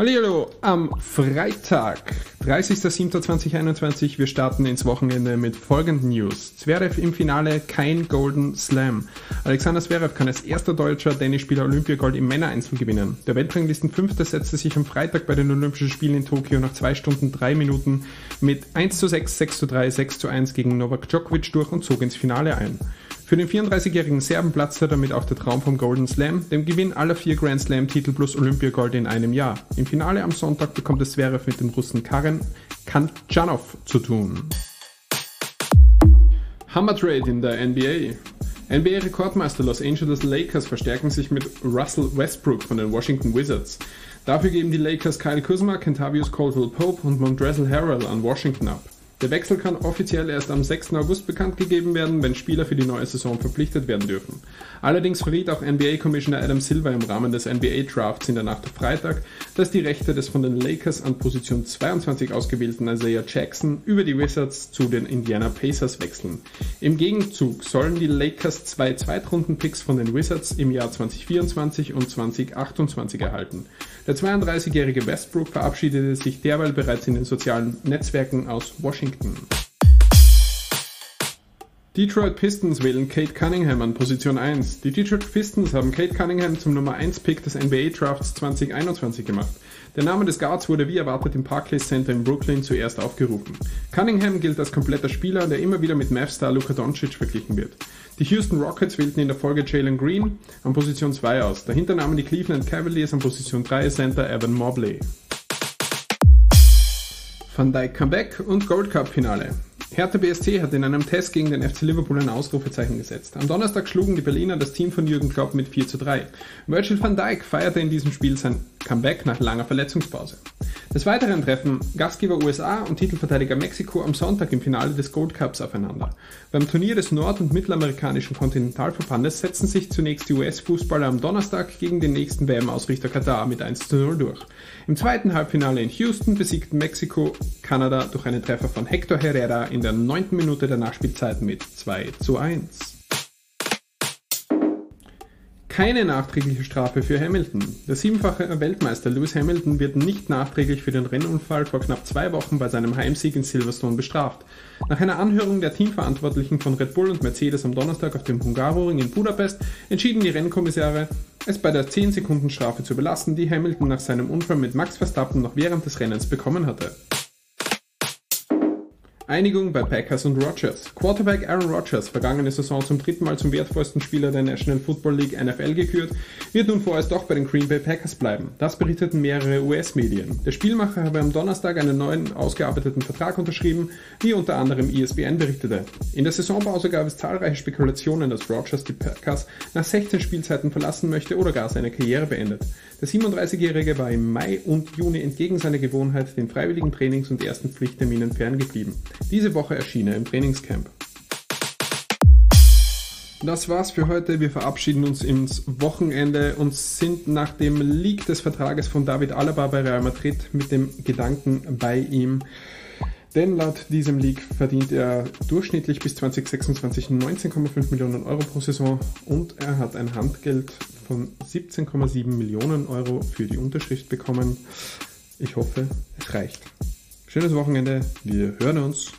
Hallo am Freitag, 30.07.2021. Wir starten ins Wochenende mit folgenden News. Zverev im Finale, kein Golden Slam. Alexander Zverev kann als erster deutscher Tennisspieler Olympiagold im Männereinzel gewinnen. Der Weltranglistenfünfte setzte sich am Freitag bei den Olympischen Spielen in Tokio nach 2 Stunden 3 Minuten mit 1 zu 6, 6 zu 3, 6 zu 1 gegen Novak Djokovic durch und zog ins Finale ein. Für den 34-jährigen Serben platzte damit auch der Traum vom Golden Slam, dem Gewinn aller vier Grand Slam-Titel plus Olympiagold in einem Jahr. Im Finale am Sonntag bekommt es Zverev mit dem Russen Karen Kanchanov zu tun. Hammer Trade in der NBA. NBA-Rekordmeister Los Angeles Lakers verstärken sich mit Russell Westbrook von den Washington Wizards. Dafür geben die Lakers Kyle Kuzma, Kentavious Caldwell Pope und Montrezl Harrell an Washington ab. Der Wechsel kann offiziell erst am 6. August bekannt gegeben werden, wenn Spieler für die neue Saison verpflichtet werden dürfen. Allerdings verriet auch NBA-Commissioner Adam Silver im Rahmen des NBA-Drafts in der Nacht auf Freitag, dass die Rechte des von den Lakers an Position 22 ausgewählten Isaiah Jackson über die Wizards zu den Indiana Pacers wechseln. Im Gegenzug sollen die Lakers zwei Zweitrunden-Picks von den Wizards im Jahr 2024 und 2028 erhalten. Der 32-jährige Westbrook verabschiedete sich derweil bereits in den sozialen Netzwerken aus Washington. Detroit Pistons wählen Kate Cunningham an Position 1. Die Detroit Pistons haben Kate Cunningham zum Nummer 1 Pick des NBA Drafts 2021 gemacht. Der Name des Guards wurde wie erwartet im Barclays Center in Brooklyn zuerst aufgerufen. Cunningham gilt als kompletter Spieler, der immer wieder mit Mavstar Luka Doncic verglichen wird. Die Houston Rockets wählten in der Folge Jalen Green an Position 2 aus. Dahinter nahmen die Cleveland Cavaliers an Position 3 Center Evan Mobley. Van Dijk Comeback und Gold Cup Finale. Hertha BSC hat in einem Test gegen den FC Liverpool ein Ausrufezeichen gesetzt. Am Donnerstag schlugen die Berliner das Team von Jürgen Klopp mit 4 zu 3. Virgil van Dijk feierte in diesem Spiel sein Comeback nach langer Verletzungspause. Des Weiteren treffen Gastgeber USA und Titelverteidiger Mexiko am Sonntag im Finale des Gold Cups aufeinander. Beim Turnier des Nord- und Mittelamerikanischen Kontinentalverbandes setzen sich zunächst die US-Fußballer am Donnerstag gegen den nächsten WM-Ausrichter Katar mit 1 zu 0 durch. Im zweiten Halbfinale in Houston besiegten Mexiko Kanada durch einen Treffer von Hector Herrera in der neunten Minute der Nachspielzeit mit 2 zu 1 keine nachträgliche Strafe für Hamilton. Der siebenfache Weltmeister Lewis Hamilton wird nicht nachträglich für den Rennunfall vor knapp zwei Wochen bei seinem Heimsieg in Silverstone bestraft. Nach einer Anhörung der Teamverantwortlichen von Red Bull und Mercedes am Donnerstag auf dem Hungaroring in Budapest entschieden die Rennkommissare, es bei der 10 Sekunden Strafe zu belassen, die Hamilton nach seinem Unfall mit Max Verstappen noch während des Rennens bekommen hatte. Einigung bei Packers und Rogers. Quarterback Aaron Rodgers, vergangene Saison zum dritten Mal zum wertvollsten Spieler der National Football League NFL gekürt, wird nun vorerst doch bei den Green Bay Packers bleiben. Das berichteten mehrere US-Medien. Der Spielmacher habe am Donnerstag einen neuen ausgearbeiteten Vertrag unterschrieben, wie unter anderem ESPN berichtete. In der Saisonpause gab es zahlreiche Spekulationen, dass Rodgers die Packers nach 16 Spielzeiten verlassen möchte oder gar seine Karriere beendet. Der 37-Jährige war im Mai und Juni entgegen seiner Gewohnheit den freiwilligen Trainings und ersten Pflichtterminen ferngeblieben. Diese Woche erschien er im Trainingscamp. Das war's für heute. Wir verabschieden uns ins Wochenende und sind nach dem Leak des Vertrages von David Alaba bei Real Madrid mit dem Gedanken bei ihm. Denn laut diesem Leak verdient er durchschnittlich bis 2026 19,5 Millionen Euro pro Saison und er hat ein Handgeld von 17,7 Millionen Euro für die Unterschrift bekommen. Ich hoffe, es reicht. Schönes Wochenende, wir hören uns.